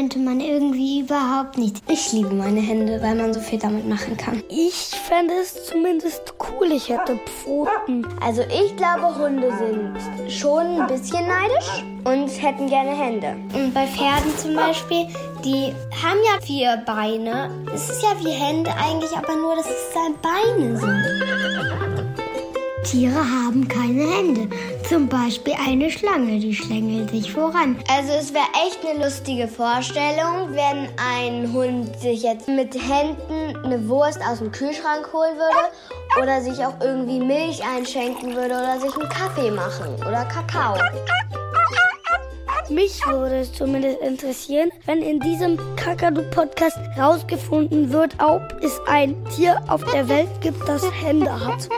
könnte man irgendwie überhaupt nicht. Ich liebe meine Hände, weil man so viel damit machen kann. Ich fände es zumindest cool, ich hätte Pfoten. Also ich glaube, Hunde sind schon ein bisschen neidisch und hätten gerne Hände. Und bei Pferden zum Beispiel, die haben ja vier Beine. Es ist ja wie Hände eigentlich, aber nur, dass es da Beine sind. Tiere haben keine Hände. Zum Beispiel eine Schlange, die schlängelt sich voran. Also es wäre echt eine lustige Vorstellung, wenn ein Hund sich jetzt mit Händen eine Wurst aus dem Kühlschrank holen würde oder sich auch irgendwie Milch einschenken würde oder sich einen Kaffee machen oder Kakao. Mich würde es zumindest interessieren, wenn in diesem Kakadu-Podcast herausgefunden wird, ob es ein Tier auf der Welt gibt, das Hände hat.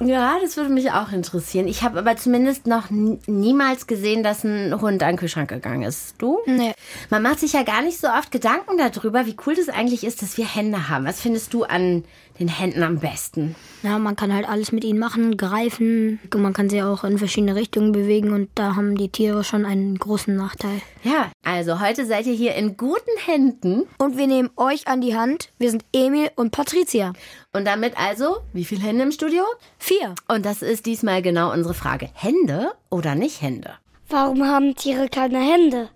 Ja, das würde mich auch interessieren. Ich habe aber zumindest noch niemals gesehen, dass ein Hund an den Kühlschrank gegangen ist. Du? Nee. Man macht sich ja gar nicht so oft Gedanken darüber, wie cool das eigentlich ist, dass wir Hände haben. Was findest du an den Händen am besten? Ja, man kann halt alles mit ihnen machen, greifen. Man kann sie auch in verschiedene Richtungen bewegen und da haben die Tiere schon einen großen Nachteil. Ja, also heute seid ihr hier in guten Händen. Und wir nehmen euch an die Hand. Wir sind Emil und Patricia. Und damit also, wie viele Hände im Studio? Vier. Und das ist diesmal genau unsere Frage. Hände oder nicht Hände? Warum haben Tiere keine Hände?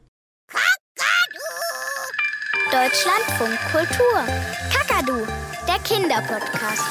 Deutschlandfunk Kultur. Kakadu, der Kinderpodcast.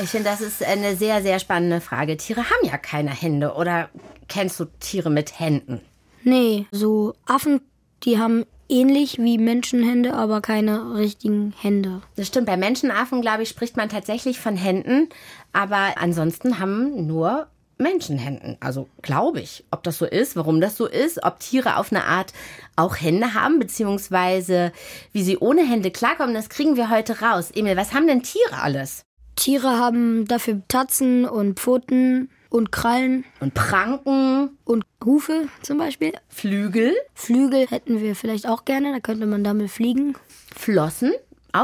Ich finde, das ist eine sehr, sehr spannende Frage. Tiere haben ja keine Hände. Oder kennst du Tiere mit Händen? Nee, so Affen, die haben ähnlich wie Menschenhände, aber keine richtigen Hände. Das stimmt. Bei Menschenaffen, glaube ich, spricht man tatsächlich von Händen. Aber ansonsten haben nur Menschenhänden. Also glaube ich. Ob das so ist, warum das so ist, ob Tiere auf eine Art auch Hände haben, beziehungsweise wie sie ohne Hände klarkommen, das kriegen wir heute raus. Emil, was haben denn Tiere alles? Tiere haben dafür Tatzen und Pfoten und Krallen. Und Pranken. Und Hufe zum Beispiel. Flügel. Flügel hätten wir vielleicht auch gerne, da könnte man damit fliegen. Flossen,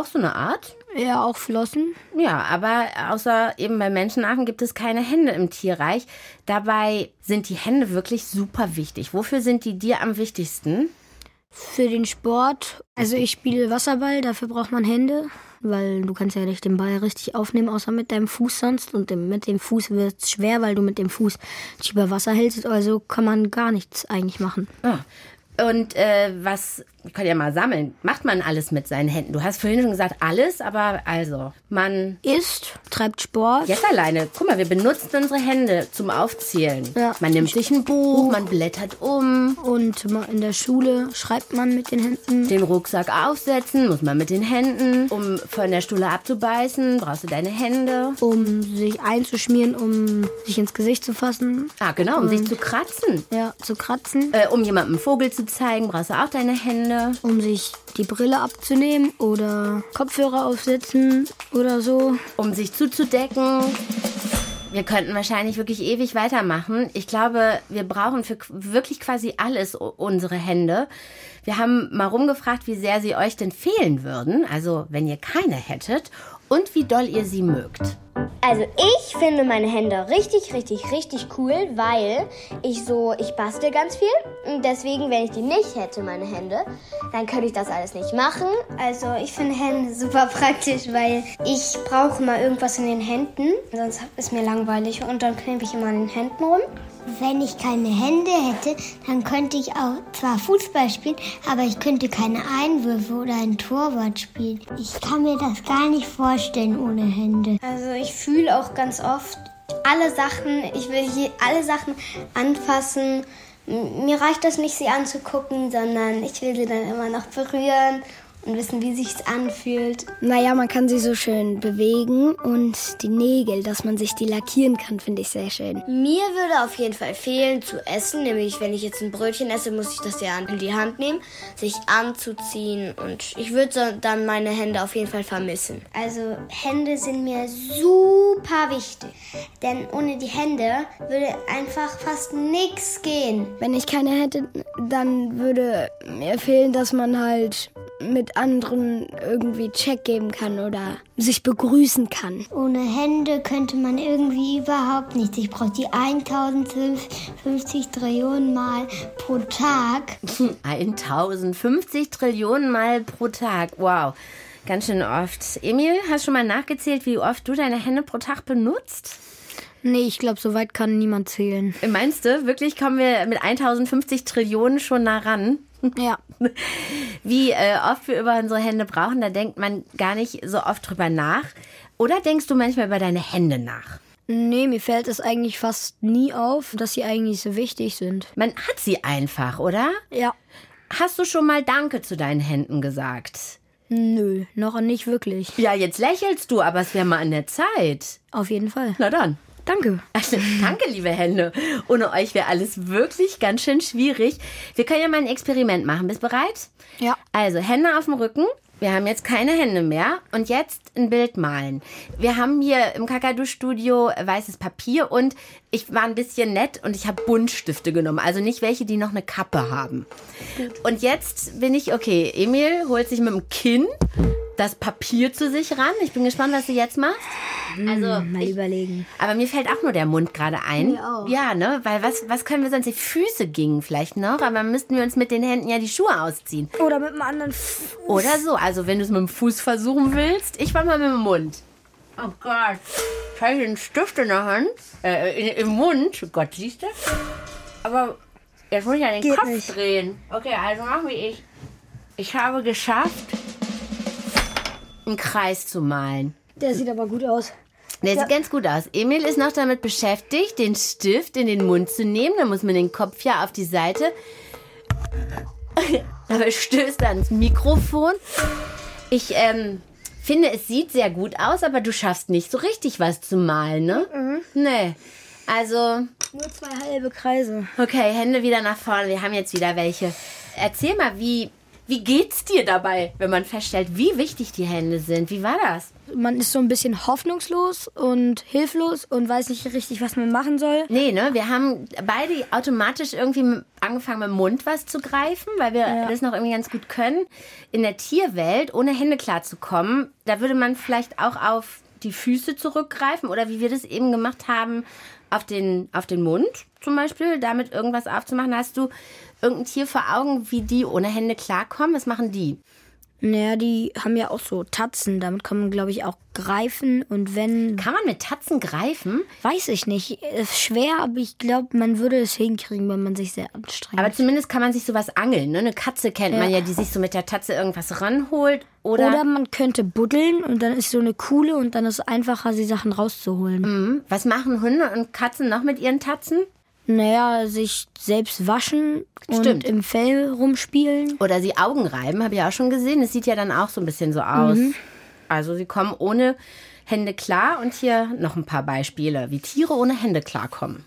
auch so eine Art. Ja, auch Flossen. Ja, aber außer eben bei Menschenaffen gibt es keine Hände im Tierreich. Dabei sind die Hände wirklich super wichtig. Wofür sind die dir am wichtigsten? Für den Sport. Also ich spiele Wasserball, dafür braucht man Hände weil du kannst ja nicht den Ball richtig aufnehmen, außer mit deinem Fuß sonst. Und mit dem Fuß wird es schwer, weil du mit dem Fuß dich über Wasser hältst. Also kann man gar nichts eigentlich machen. Ah. Und äh, was, ich kann ja mal sammeln, macht man alles mit seinen Händen? Du hast vorhin schon gesagt, alles, aber also, man... Isst, treibt Sport. Jetzt alleine. Guck mal, wir benutzen unsere Hände zum Aufzählen. Ja. Man nimmt sich ein Buch, man blättert um. Und in der Schule schreibt man mit den Händen. Den Rucksack aufsetzen, muss man mit den Händen. Um von der Stuhle abzubeißen, brauchst du deine Hände. Um sich einzuschmieren, um sich ins Gesicht zu fassen. Ah, genau, um Und, sich zu kratzen. Ja, zu kratzen. Äh, um jemandem einen Vogel zu zeigen, brauchst du auch deine Hände. Um sich die Brille abzunehmen oder Kopfhörer aufsetzen oder so. Um sich zuzudecken. Wir könnten wahrscheinlich wirklich ewig weitermachen. Ich glaube, wir brauchen für wirklich quasi alles unsere Hände. Wir haben mal rumgefragt, wie sehr sie euch denn fehlen würden, also wenn ihr keine hättet, und wie doll ihr sie mögt. Also ich finde meine Hände richtig, richtig, richtig cool, weil ich so, ich bastel ganz viel. Und deswegen, wenn ich die nicht hätte, meine Hände, dann könnte ich das alles nicht machen. Also ich finde Hände super praktisch, weil ich brauche mal irgendwas in den Händen. Sonst ist mir langweilig und dann knete ich immer an den Händen rum. Wenn ich keine Hände hätte, dann könnte ich auch zwar Fußball spielen, aber ich könnte keine Einwürfe oder ein Torwart spielen. Ich kann mir das gar nicht vorstellen ohne Hände. Also ich fühle auch ganz oft alle Sachen, ich will hier alle Sachen anfassen. Mir reicht das nicht, sie anzugucken, sondern ich will sie dann immer noch berühren und wissen, wie sich's anfühlt. Naja, man kann sie so schön bewegen und die Nägel, dass man sich die lackieren kann, finde ich sehr schön. Mir würde auf jeden Fall fehlen zu essen, nämlich wenn ich jetzt ein Brötchen esse, muss ich das ja in die Hand nehmen, sich anzuziehen und ich würde dann meine Hände auf jeden Fall vermissen. Also Hände sind mir super wichtig, denn ohne die Hände würde einfach fast nichts gehen. Wenn ich keine hätte, dann würde mir fehlen, dass man halt mit anderen irgendwie Check geben kann oder sich begrüßen kann. Ohne Hände könnte man irgendwie überhaupt nichts. Ich brauche die 1050 Trillionen Mal pro Tag. 1050 Trillionen Mal pro Tag. Wow. Ganz schön oft. Emil, hast du schon mal nachgezählt, wie oft du deine Hände pro Tag benutzt? Nee, ich glaube, so weit kann niemand zählen. Meinst du, wirklich kommen wir mit 1050 Trillionen schon nah ran? Ja. Wie äh, oft wir über unsere Hände brauchen, da denkt man gar nicht so oft drüber nach. Oder denkst du manchmal über deine Hände nach? Nee, mir fällt es eigentlich fast nie auf, dass sie eigentlich so wichtig sind. Man hat sie einfach, oder? Ja. Hast du schon mal Danke zu deinen Händen gesagt? Nö, noch nicht wirklich. Ja, jetzt lächelst du, aber es wäre mal an der Zeit. Auf jeden Fall. Na dann. Danke. Also, danke, liebe Hände. Ohne euch wäre alles wirklich ganz schön schwierig. Wir können ja mal ein Experiment machen. Bist bereit? Ja. Also, Hände auf dem Rücken. Wir haben jetzt keine Hände mehr. Und jetzt ein Bild malen. Wir haben hier im Kakadu-Studio weißes Papier und ich war ein bisschen nett und ich habe Buntstifte genommen. Also nicht welche, die noch eine Kappe haben. Und jetzt bin ich, okay, Emil holt sich mit dem Kinn das Papier zu sich ran. Ich bin gespannt, was du jetzt machst. Also, Mal ich, überlegen. aber mir fällt auch nur der Mund gerade ein. Mir auch. Ja, ne? Weil was, was können wir sonst? Die Füße gingen vielleicht noch, aber müssten wir uns mit den Händen ja die Schuhe ausziehen. Oder mit einem anderen. F Oder so. Also wenn du es mit dem Fuß versuchen willst, ich war mal mit dem Mund. Oh Gott. Ich habe hier einen Stift in der Hand. Äh, in, im Mund. Oh Gott, siehst du? Aber jetzt muss ich ja den Geht Kopf nicht. drehen. Okay, also mach wie ich. Ich habe geschafft, einen Kreis zu malen. Der sieht aber gut aus. Der sieht ganz gut aus. Emil ist noch damit beschäftigt, den Stift in den Mund zu nehmen. Da muss man den Kopf ja auf die Seite. Aber stößt er ans Mikrofon. Ich ähm, finde, es sieht sehr gut aus, aber du schaffst nicht so richtig was zu malen, ne? Nee. Also, Nur zwei halbe Kreise. okay, Hände wieder nach vorne. Wir haben jetzt wieder welche. Erzähl mal, wie, wie geht's dir dabei, wenn man feststellt, wie wichtig die Hände sind? Wie war das? Man ist so ein bisschen hoffnungslos und hilflos und weiß nicht richtig, was man machen soll. Nee, ne? Wir haben beide automatisch irgendwie angefangen mit dem Mund was zu greifen, weil wir das noch irgendwie ganz gut können. In der Tierwelt, ohne Hände klarzukommen, da würde man vielleicht auch auf die Füße zurückgreifen oder wie wir das eben gemacht haben, auf den, auf den Mund zum Beispiel, damit irgendwas aufzumachen. Hast du irgendein Tier vor Augen, wie die ohne Hände klarkommen? Was machen die? Naja, die haben ja auch so Tatzen. Damit kann man, glaube ich, auch greifen. Und wenn. Kann man mit Tatzen greifen? Weiß ich nicht. Ist schwer, aber ich glaube, man würde es hinkriegen, wenn man sich sehr anstrengt. Aber zumindest kann man sich sowas angeln. Ne? Eine Katze kennt man ja, die sich so mit der Tatze irgendwas ranholt. Oder, Oder man könnte buddeln und dann ist so eine Kuhle und dann ist es einfacher, die Sachen rauszuholen. was machen Hunde und Katzen noch mit ihren Tatzen? Naja, sich selbst waschen Stimmt. und im Fell rumspielen. Oder sie Augen reiben, habe ich auch schon gesehen. Das sieht ja dann auch so ein bisschen so aus. Also sie kommen ohne Hände klar. Und hier noch ein paar Beispiele, wie Tiere ohne Hände klarkommen.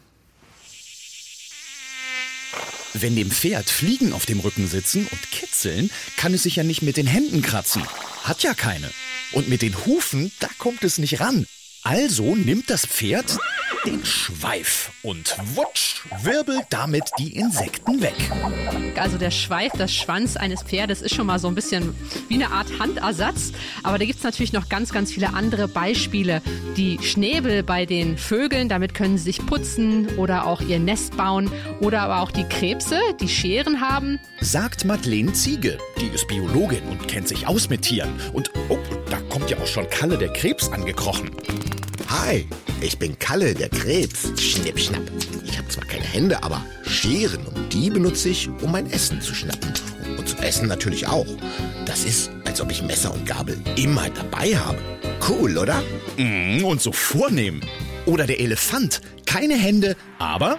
Wenn dem Pferd Fliegen auf dem Rücken sitzen und kitzeln, kann es sich ja nicht mit den Händen kratzen. Hat ja keine. Und mit den Hufen, da kommt es nicht ran. Also nimmt das Pferd den Schweif und wutsch, wirbelt damit die Insekten weg. Also der Schweif, das Schwanz eines Pferdes ist schon mal so ein bisschen wie eine Art Handersatz. Aber da gibt es natürlich noch ganz, ganz viele andere Beispiele. Die Schnäbel bei den Vögeln, damit können sie sich putzen oder auch ihr Nest bauen. Oder aber auch die Krebse, die Scheren haben. Sagt Madeleine Ziege. Die ist Biologin und kennt sich aus mit Tieren. Und oh, da kommt ja auch schon Kalle der Krebs angekrochen. Hi, ich bin Kalle, der Krebs. Schnipp, schnapp. Ich habe zwar keine Hände, aber Scheren und die benutze ich, um mein Essen zu schnappen. Und zum Essen natürlich auch. Das ist, als ob ich Messer und Gabel immer dabei habe. Cool, oder? Mm, Und so vornehm. Oder der Elefant. Keine Hände, aber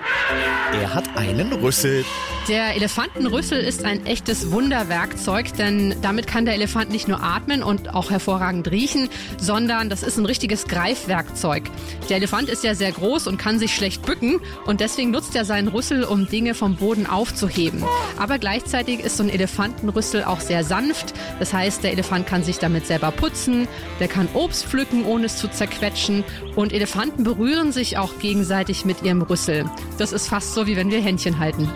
er hat einen Rüssel. Der Elefantenrüssel ist ein echtes Wunderwerkzeug, denn damit kann der Elefant nicht nur atmen und auch hervorragend riechen, sondern das ist ein richtiges Greifwerkzeug. Der Elefant ist ja sehr groß und kann sich schlecht bücken und deswegen nutzt er seinen Rüssel, um Dinge vom Boden aufzuheben. Aber gleichzeitig ist so ein Elefantenrüssel auch sehr sanft. Das heißt, der Elefant kann sich damit selber putzen, der kann Obst pflücken, ohne es zu zerquetschen und Elefanten berühren sich auch gegenseitig mit ihrem Rüssel. Das ist fast so, wie wenn wir Händchen halten.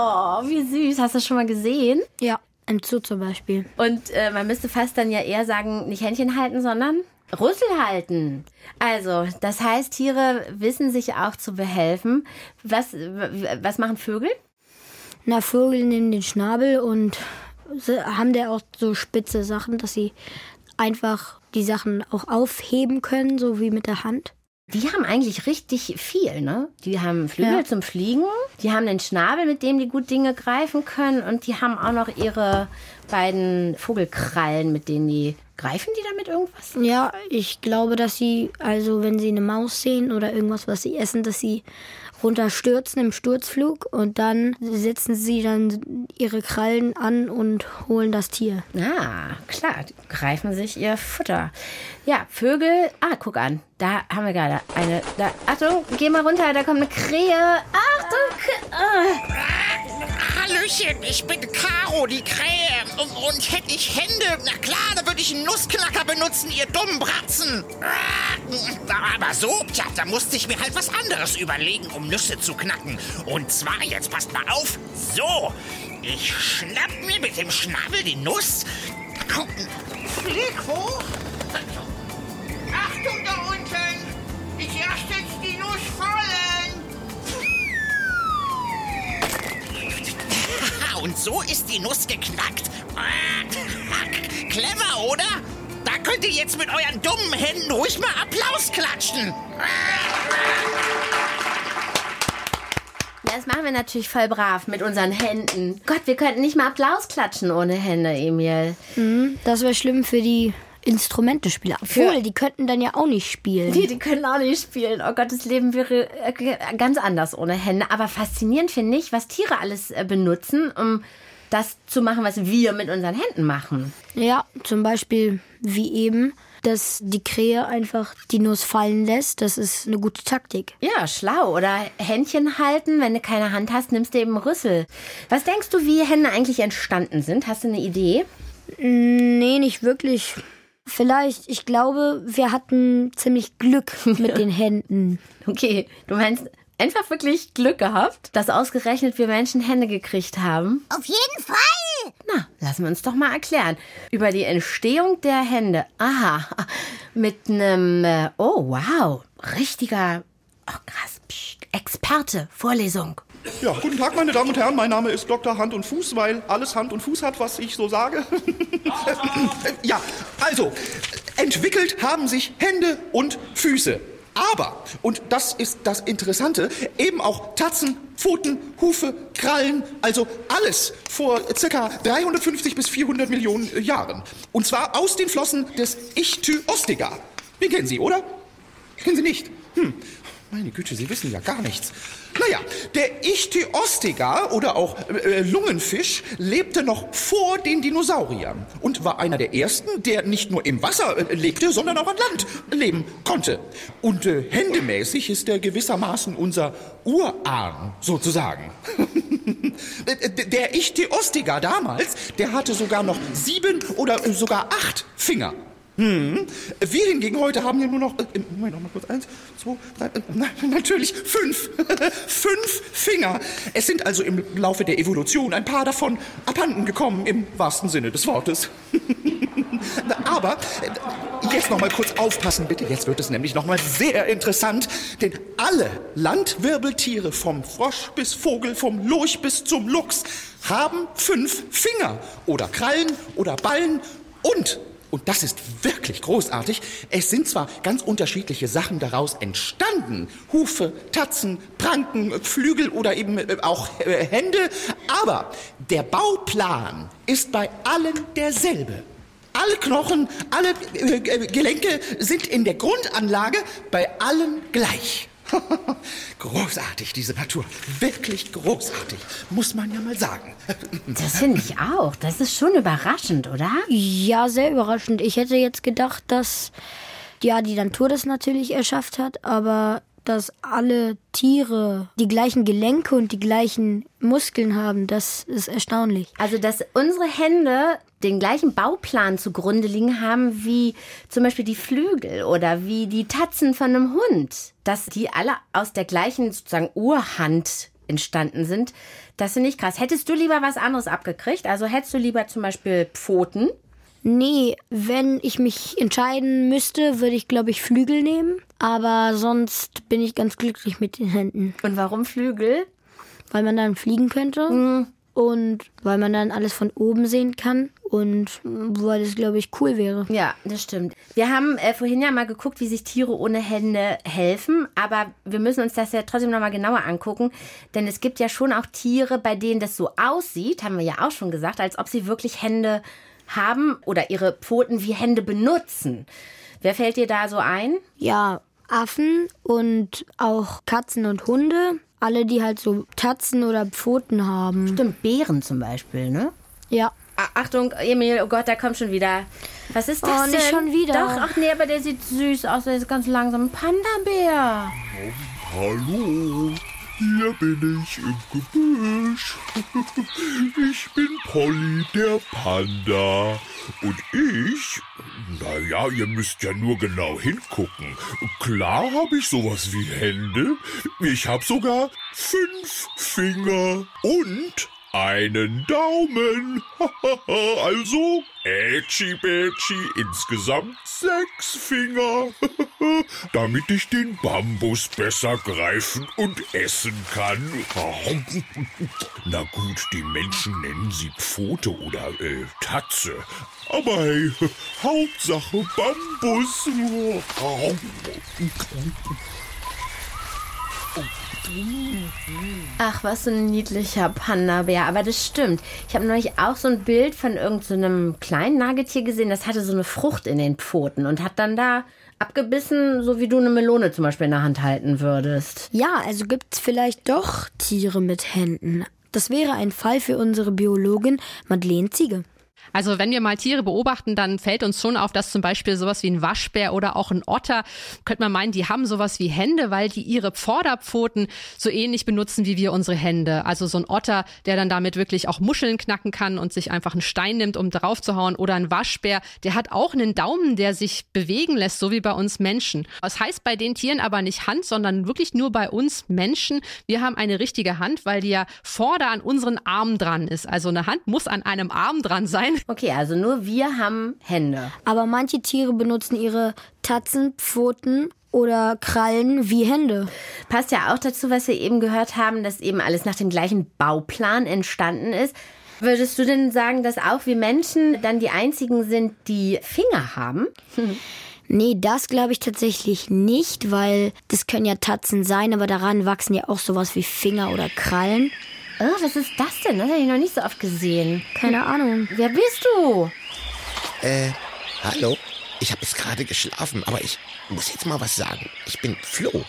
Oh, wie süß. Hast du das schon mal gesehen? Ja. Im Zoo zum Beispiel. Und äh, man müsste fast dann ja eher sagen, nicht Händchen halten, sondern Rüssel halten. Also, das heißt, Tiere wissen sich auch zu behelfen. Was, was machen Vögel? Na, Vögel nehmen den Schnabel und haben der auch so spitze Sachen, dass sie einfach die Sachen auch aufheben können, so wie mit der Hand. Die haben eigentlich richtig viel, ne? Die haben Flügel ja. zum Fliegen, die haben einen Schnabel, mit dem die gut Dinge greifen können und die haben auch noch ihre beiden Vogelkrallen, mit denen die greifen die damit irgendwas? Ja, ich glaube, dass sie also wenn sie eine Maus sehen oder irgendwas, was sie essen, dass sie runterstürzen im Sturzflug und dann setzen sie dann ihre Krallen an und holen das Tier. Ah, klar, die greifen sich ihr Futter. Ja, Vögel, ah, guck an, da haben wir gerade eine, da, Achtung, geh mal runter, da kommt eine Krähe. Achtung, ah. Hallöchen, ich bin Caro, die Krähe. Und, und hätte ich Hände, na klar, da würde ich einen Nussknacker benutzen, ihr dummen Bratzen. Aber so, tja, da musste ich mir halt was anderes überlegen, um Nüsse zu knacken. Und zwar, jetzt passt mal auf, so. Ich schnapp mir mit dem Schnabel die Nuss, flieg hoch. Achtung da unten, so ist die Nuss geknackt. Clever, oder? Da könnt ihr jetzt mit euren dummen Händen ruhig mal Applaus klatschen. Ja, das machen wir natürlich voll brav mit unseren Händen. Gott, wir könnten nicht mal Applaus klatschen ohne Hände, Emil. Mhm, das wäre schlimm für die Instrumentespieler. Obwohl, die könnten dann ja auch nicht spielen. Die, die können auch nicht spielen. Oh Gott, das Leben wäre äh, ganz anders ohne Hände. Aber faszinierend finde ich, was Tiere alles äh, benutzen, um das zu machen, was wir mit unseren Händen machen. Ja, zum Beispiel wie eben dass die Krähe einfach die Nuss fallen lässt. Das ist eine gute Taktik. Ja, schlau. Oder Händchen halten. Wenn du keine Hand hast, nimmst du eben Rüssel. Was denkst du, wie Hände eigentlich entstanden sind? Hast du eine Idee? Nee, nicht wirklich. Vielleicht, ich glaube, wir hatten ziemlich Glück mit den Händen. Okay, du meinst einfach wirklich Glück gehabt, dass ausgerechnet wir Menschen Hände gekriegt haben? Auf jeden Fall! Na, lassen wir uns doch mal erklären. Über die Entstehung der Hände. Aha, mit einem, äh, oh wow, richtiger, oh krass, Psst, Experte, Vorlesung. Ja, guten Tag, meine Damen und Herren. Mein Name ist Dr. Hand und Fuß, weil alles Hand und Fuß hat, was ich so sage. ja, also, entwickelt haben sich Hände und Füße. Aber, und das ist das Interessante, eben auch Tatzen, Pfoten, Hufe, Krallen, also alles vor circa 350 bis 400 Millionen Jahren. Und zwar aus den Flossen des Ichthyostega. Den kennen Sie, oder? Kennen Sie nicht? Hm, meine Güte, Sie wissen ja gar nichts. Naja, der Ichthyostega oder auch äh, Lungenfisch lebte noch vor den Dinosauriern und war einer der ersten, der nicht nur im Wasser äh, lebte, sondern auch an Land leben konnte. Und äh, händemäßig ist er gewissermaßen unser Urahn sozusagen. der Ichthyostega damals, der hatte sogar noch sieben oder sogar acht Finger. Hm. Wir hingegen heute haben ja nur noch, äh, Moment, noch mal kurz, eins, zwei, drei, äh, na, natürlich fünf, fünf Finger. Es sind also im Laufe der Evolution ein paar davon abhanden gekommen, im wahrsten Sinne des Wortes. Aber äh, jetzt noch mal kurz aufpassen, bitte. Jetzt wird es nämlich noch mal sehr interessant, denn alle Landwirbeltiere, vom Frosch bis Vogel, vom Lurch bis zum Luchs, haben fünf Finger oder Krallen oder Ballen und und das ist wirklich großartig. Es sind zwar ganz unterschiedliche Sachen daraus entstanden. Hufe, Tatzen, Pranken, Flügel oder eben äh, auch äh, Hände. Aber der Bauplan ist bei allen derselbe. Alle Knochen, alle äh, Gelenke sind in der Grundanlage bei allen gleich. großartig, diese Natur. Wirklich großartig, muss man ja mal sagen. das finde ich auch. Das ist schon überraschend, oder? Ja, sehr überraschend. Ich hätte jetzt gedacht, dass ja die Natur das natürlich erschafft hat, aber dass alle Tiere die gleichen Gelenke und die gleichen Muskeln haben, das ist erstaunlich. Also, dass unsere Hände den gleichen Bauplan zugrunde liegen haben wie zum Beispiel die Flügel oder wie die Tatzen von einem Hund. Dass die alle aus der gleichen sozusagen Urhand entstanden sind. Das finde ich krass. Hättest du lieber was anderes abgekriegt? Also hättest du lieber zum Beispiel Pfoten? Nee, wenn ich mich entscheiden müsste, würde ich, glaube ich, Flügel nehmen. Aber sonst bin ich ganz glücklich mit den Händen. Und warum Flügel? Weil man dann fliegen könnte. Mhm. Und weil man dann alles von oben sehen kann. Und weil es, glaube ich, cool wäre. Ja, das stimmt. Wir haben äh, vorhin ja mal geguckt, wie sich Tiere ohne Hände helfen. Aber wir müssen uns das ja trotzdem nochmal genauer angucken. Denn es gibt ja schon auch Tiere, bei denen das so aussieht, haben wir ja auch schon gesagt, als ob sie wirklich Hände haben oder ihre Pfoten wie Hände benutzen. Wer fällt dir da so ein? Ja, Affen und auch Katzen und Hunde. Alle, die halt so Tatzen oder Pfoten haben. Stimmt, Bären zum Beispiel, ne? Ja. A- Achtung, Emil, oh Gott, da kommt schon wieder. Was ist das Oh, denn? nicht schon wieder. Doch, ach nee, aber der sieht süß aus. Der ist ganz langsam ein Panda-Bär. Hallo, hier bin ich im Gebüsch. Ich bin Polly, der Panda. Und ich, naja, ihr müsst ja nur genau hingucken. Klar habe ich sowas wie Hände. Ich habe sogar fünf Finger und einen Daumen. also, Ätschi Bätschi, insgesamt sechs Finger. Damit ich den Bambus besser greifen und essen kann. Na gut, die Menschen nennen sie Pfote oder äh, Tatze. Aber hey, Hauptsache Bambus. Ach, was so ein niedlicher Panda-Bär. Aber das stimmt. Ich habe neulich auch so ein Bild von irgendeinem so kleinen Nagetier gesehen, das hatte so eine Frucht in den Pfoten und hat dann da abgebissen, so wie du eine Melone zum Beispiel in der Hand halten würdest. Ja, also gibt es vielleicht doch Tiere mit Händen. Das wäre ein Fall für unsere Biologin Madeleine Ziege. Also wenn wir mal Tiere beobachten, dann fällt uns schon auf, dass zum Beispiel sowas wie ein Waschbär oder auch ein Otter, könnte man meinen, die haben sowas wie Hände, weil die ihre Vorderpfoten so ähnlich benutzen wie wir unsere Hände. Also so ein Otter, der dann damit wirklich auch Muscheln knacken kann und sich einfach einen Stein nimmt, um drauf zu hauen. Oder ein Waschbär, der hat auch einen Daumen, der sich bewegen lässt, so wie bei uns Menschen. Das heißt bei den Tieren aber nicht Hand, sondern wirklich nur bei uns Menschen. Wir haben eine richtige Hand, weil die ja vorder an unseren Armen dran ist. Also eine Hand muss an einem Arm dran sein. Okay, also nur wir haben Hände. Aber manche Tiere benutzen ihre Tatzen, Pfoten oder Krallen wie Hände. Passt ja auch dazu, was wir eben gehört haben, dass eben alles nach dem gleichen Bauplan entstanden ist. Würdest du denn sagen, dass auch wir Menschen dann die einzigen sind, die Finger haben? Nee, das glaube ich tatsächlich nicht, weil das können ja Tatzen sein, aber daran wachsen ja auch sowas wie Finger oder Krallen. Oh, was ist das denn? Das habe ich noch nicht so oft gesehen. Keine Ahnung. Wer bist du? Äh, hallo? Ich habe jetzt gerade geschlafen, aber ich muss jetzt mal was sagen. Ich bin Flo,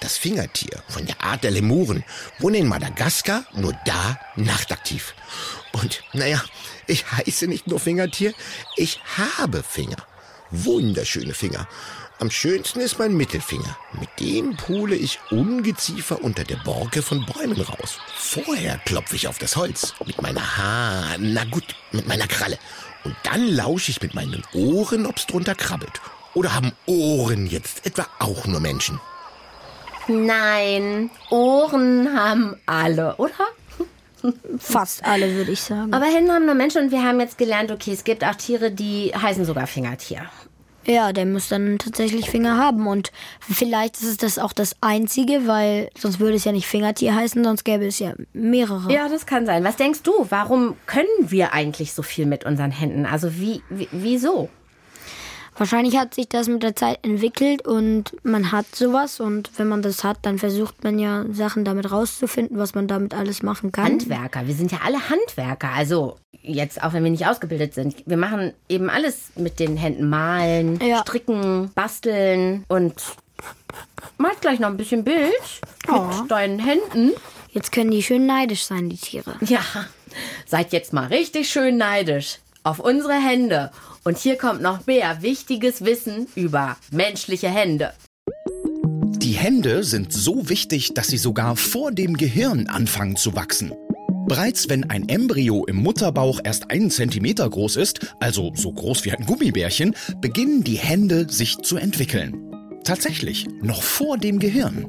das Fingertier von der Art der Lemuren, wohne in Madagaskar, nur da nachtaktiv. Und naja, ich heiße nicht nur Fingertier, ich habe Finger. Wunderschöne Finger. Am schönsten ist mein Mittelfinger. Mit dem pule ich Ungeziefer unter der Borke von Bäumen raus. Vorher klopfe ich auf das Holz mit meiner Ha, na gut, mit meiner Kralle. Und dann lausche ich mit meinen Ohren, ob's drunter krabbelt. Oder haben Ohren jetzt etwa auch nur Menschen? Nein, Ohren haben alle, oder? Fast alle, würde ich sagen. Aber Hände haben nur Menschen und wir haben jetzt gelernt, okay, es gibt auch Tiere, die heißen sogar Fingertier. Ja, der muss dann tatsächlich Finger haben. Und vielleicht ist das auch das Einzige, weil sonst würde es ja nicht Fingertier heißen, sonst gäbe es ja mehrere. Ja, das kann sein. Was denkst du, warum können wir eigentlich so viel mit unseren Händen? Also wie, wie wieso? Wahrscheinlich hat sich das mit der Zeit entwickelt und man hat sowas. Und wenn man das hat, dann versucht man ja Sachen damit rauszufinden, was man damit alles machen kann. Handwerker, wir sind ja alle Handwerker. Also jetzt, auch wenn wir nicht ausgebildet sind. Wir machen eben alles mit den Händen. Malen, Ja. stricken, basteln und malt gleich noch ein bisschen Bild Oh. mit deinen Händen. Jetzt können die schön neidisch sein, die Tiere. Ja, seid jetzt mal richtig schön neidisch auf unsere Hände. Und hier kommt noch mehr wichtiges Wissen über menschliche Hände. Die Hände sind so wichtig, dass sie sogar vor dem Gehirn anfangen zu wachsen. Bereits wenn ein Embryo im Mutterbauch erst einen Zentimeter groß ist, also so groß wie ein Gummibärchen, beginnen die Hände sich zu entwickeln. Tatsächlich, noch vor dem Gehirn.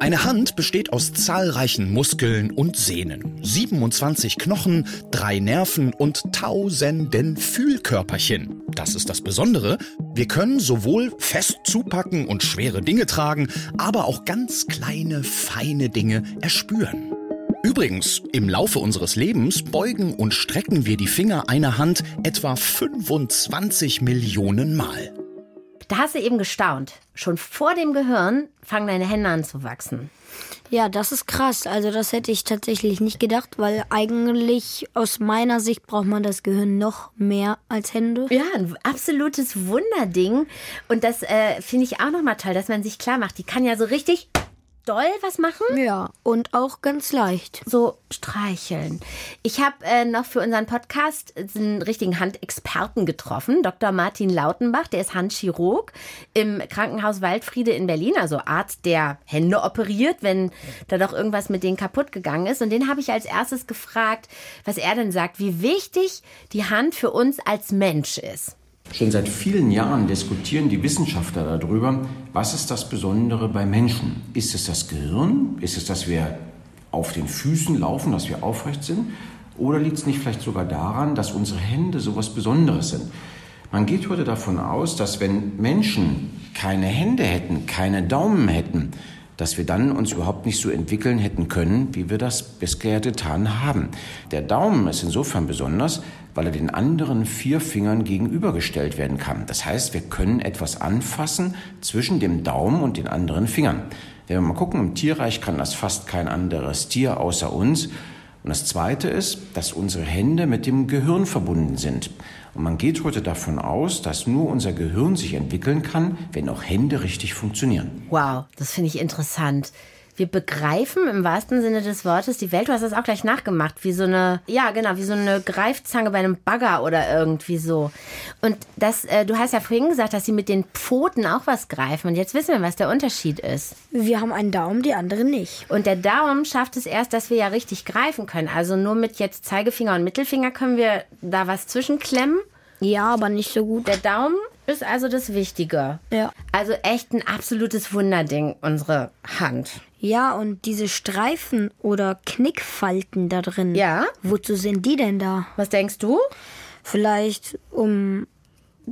Eine Hand besteht aus zahlreichen Muskeln und Sehnen, 27 Knochen, drei Nerven und tausenden Fühlkörperchen. Das ist das Besondere. Wir können sowohl fest zupacken und schwere Dinge tragen, aber auch ganz kleine, feine Dinge erspüren. Übrigens, im Laufe unseres Lebens beugen und strecken wir die Finger einer Hand etwa 25 Millionen Mal. Da hast du eben gestaunt. Schon vor dem Gehirn fangen deine Hände an zu wachsen. Ja, das ist krass. Also das hätte ich tatsächlich nicht gedacht, weil eigentlich aus meiner Sicht braucht man das Gehirn noch mehr als Hände. Ja, ein absolutes Wunderding. Und das äh, finde ich auch nochmal toll, dass man sich klar macht, die kann ja so richtig doll was machen. Ja, und auch ganz leicht. So streicheln. Ich habe äh, noch für unseren Podcast einen richtigen Handexperten getroffen, Dr. Martin Lautenbach, der ist Handchirurg im Krankenhaus Waldfriede in Berlin, also Arzt, der Hände operiert, wenn da doch irgendwas mit denen kaputt gegangen ist. Und den habe ich als erstes gefragt, was er denn sagt, wie wichtig die Hand für uns als Mensch ist. Schon seit vielen Jahren diskutieren die Wissenschaftler darüber, was ist das Besondere bei Menschen? Ist es das Gehirn? Ist es, dass wir auf den Füßen laufen, dass wir aufrecht sind? Oder liegt es nicht vielleicht sogar daran, dass unsere Hände so was Besonderes sind? Man geht heute davon aus, dass wenn Menschen keine Hände hätten, keine Daumen hätten, dass wir dann uns überhaupt nicht so entwickeln hätten können, wie wir das bisher getan haben. Der Daumen ist insofern besonders, weil er den anderen vier Fingern gegenübergestellt werden kann. Das heißt, wir können etwas anfassen zwischen dem Daumen und den anderen Fingern. Wenn wir mal gucken, im Tierreich kann das fast kein anderes Tier außer uns. Und das Zweite ist, dass unsere Hände mit dem Gehirn verbunden sind. Und man geht heute davon aus, dass nur unser Gehirn sich entwickeln kann, wenn auch Hände richtig funktionieren. Wow, das finde ich interessant. Wir begreifen im wahrsten Sinne des Wortes die Welt. Du hast das auch gleich nachgemacht, wie so eine, ja genau, wie so eine Greifzange bei einem Bagger oder irgendwie so. Und das, äh, du hast ja vorhin gesagt, dass sie mit den Pfoten auch was greifen. Und jetzt wissen wir, was der Unterschied ist. Wir haben einen Daumen, die anderen nicht. Und der Daumen schafft es erst, dass wir ja richtig greifen können. Also nur mit jetzt Zeigefinger und Mittelfinger können wir da was zwischenklemmen. Ja, aber nicht so gut. Der Daumen ist also das Wichtige. Ja. Also echt ein absolutes Wunderding, unsere Hand. Ja, und diese Streifen oder Knickfalten da drin. Ja. Wozu sind die denn da? Was denkst du? Vielleicht um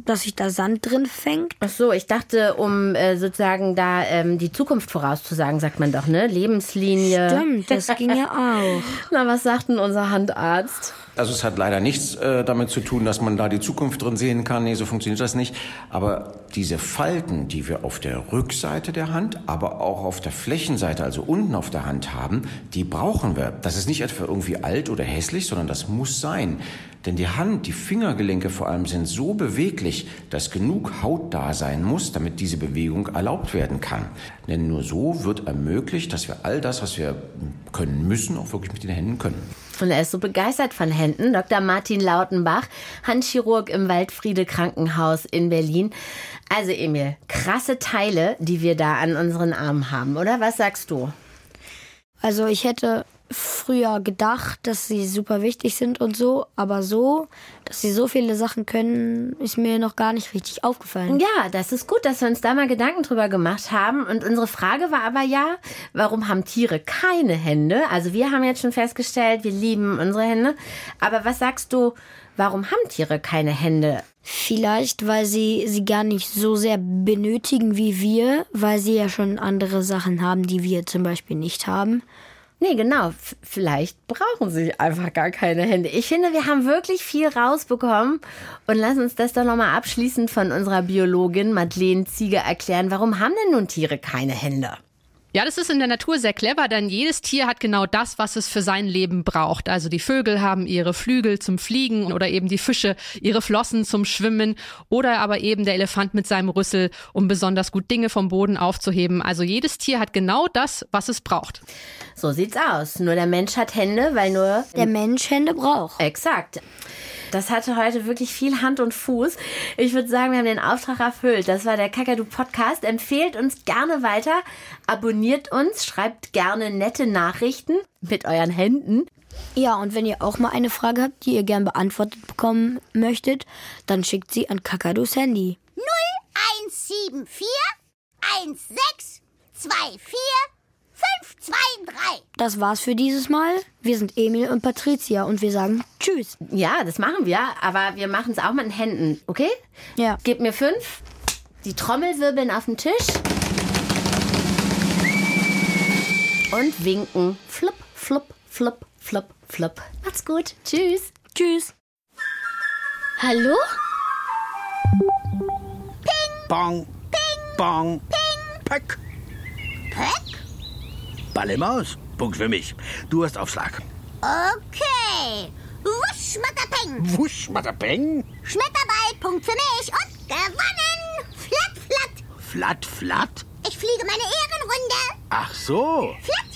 dass sich da Sand drin fängt? Ach so, ich dachte, um äh, sozusagen da ähm, die Zukunft vorauszusagen, sagt man doch, ne? Lebenslinie. Stimmt, das ging ja auch. Na, was sagt denn unser Handarzt? Also es hat leider nichts äh, damit zu tun, dass man da die Zukunft drin sehen kann. Nee, so funktioniert das nicht. Aber diese Falten, die wir auf der Rückseite der Hand, aber auch auf der Flächenseite, also unten auf der Hand haben, die brauchen wir. Das ist nicht etwa irgendwie alt oder hässlich, sondern das muss sein. Denn die Hand, die Fingergelenke vor allem sind so beweglich, dass genug Haut da sein muss, damit diese Bewegung erlaubt werden kann. Denn nur so wird ermöglicht, dass wir all das, was wir können müssen, auch wirklich mit den Händen können. Und er ist so begeistert von Händen. Dr. Martin Lautenbach, Handchirurg im Waldfriede Krankenhaus in Berlin. Also Emil, krasse Teile, die wir da an unseren Armen haben, oder? Was sagst du? Also ich hätte früher gedacht, dass sie super wichtig sind und so, aber so, dass sie so viele Sachen können, ist mir noch gar nicht richtig aufgefallen. Ja, das ist gut, dass wir uns da mal Gedanken drüber gemacht haben. Und unsere Frage war aber ja, warum haben Tiere keine Hände? Also wir haben jetzt schon festgestellt, wir lieben unsere Hände. Aber was sagst du, warum haben Tiere keine Hände? Vielleicht, weil sie sie gar nicht so sehr benötigen wie wir, weil sie ja schon andere Sachen haben, die wir zum Beispiel nicht haben. Nee, genau. F vielleicht brauchen sie einfach gar keine Hände. Ich finde, wir haben wirklich viel rausbekommen. Und lass uns das doch nochmal abschließend von unserer Biologin Madeleine Ziege erklären. Warum haben denn nun Tiere keine Hände? Ja, das ist in der Natur sehr clever, denn jedes Tier hat genau das, was es für sein Leben braucht. Also die Vögel haben ihre Flügel zum Fliegen oder eben die Fische ihre Flossen zum Schwimmen oder aber eben der Elefant mit seinem Rüssel, um besonders gut Dinge vom Boden aufzuheben. Also jedes Tier hat genau das, was es braucht. So sieht's aus. Nur der Mensch hat Hände, weil nur der Mensch Hände braucht. Exakt. Das hatte heute wirklich viel Hand und Fuß. Ich würde sagen, wir haben den Auftrag erfüllt. Das war der Kakadu Podcast. Empfehlt uns gerne weiter, abonniert uns, schreibt gerne nette Nachrichten mit euren Händen. Ja, und wenn ihr auch mal eine Frage habt, die ihr gern beantwortet bekommen möchtet, dann schickt sie an Kakadus Handy. 0174 16 24 zwei, drei. Das war's für dieses Mal. Wir sind Emil und Patricia und wir sagen Tschüss. Ja, das machen wir, aber wir machen es auch mit den Händen, okay? Ja. Gib mir fünf. Die Trommel wirbeln auf den Tisch. Und winken. Flupp, flupp, flupp, flupp, flupp. Macht's gut. Tschüss. Tschüss. Hallo? Bong. Bong. Pöck. Pöck? Ball im Aus. Punkt für mich. Du hast Aufschlag. Okay. Wusch, Schmatterpeng. Wusch, Schmatterpeng. Schmetterball, Punkt für mich und gewonnen. Flatt, flatt. Flatt, flatt. Ich fliege meine Ehrenrunde. Ach so. Flatt,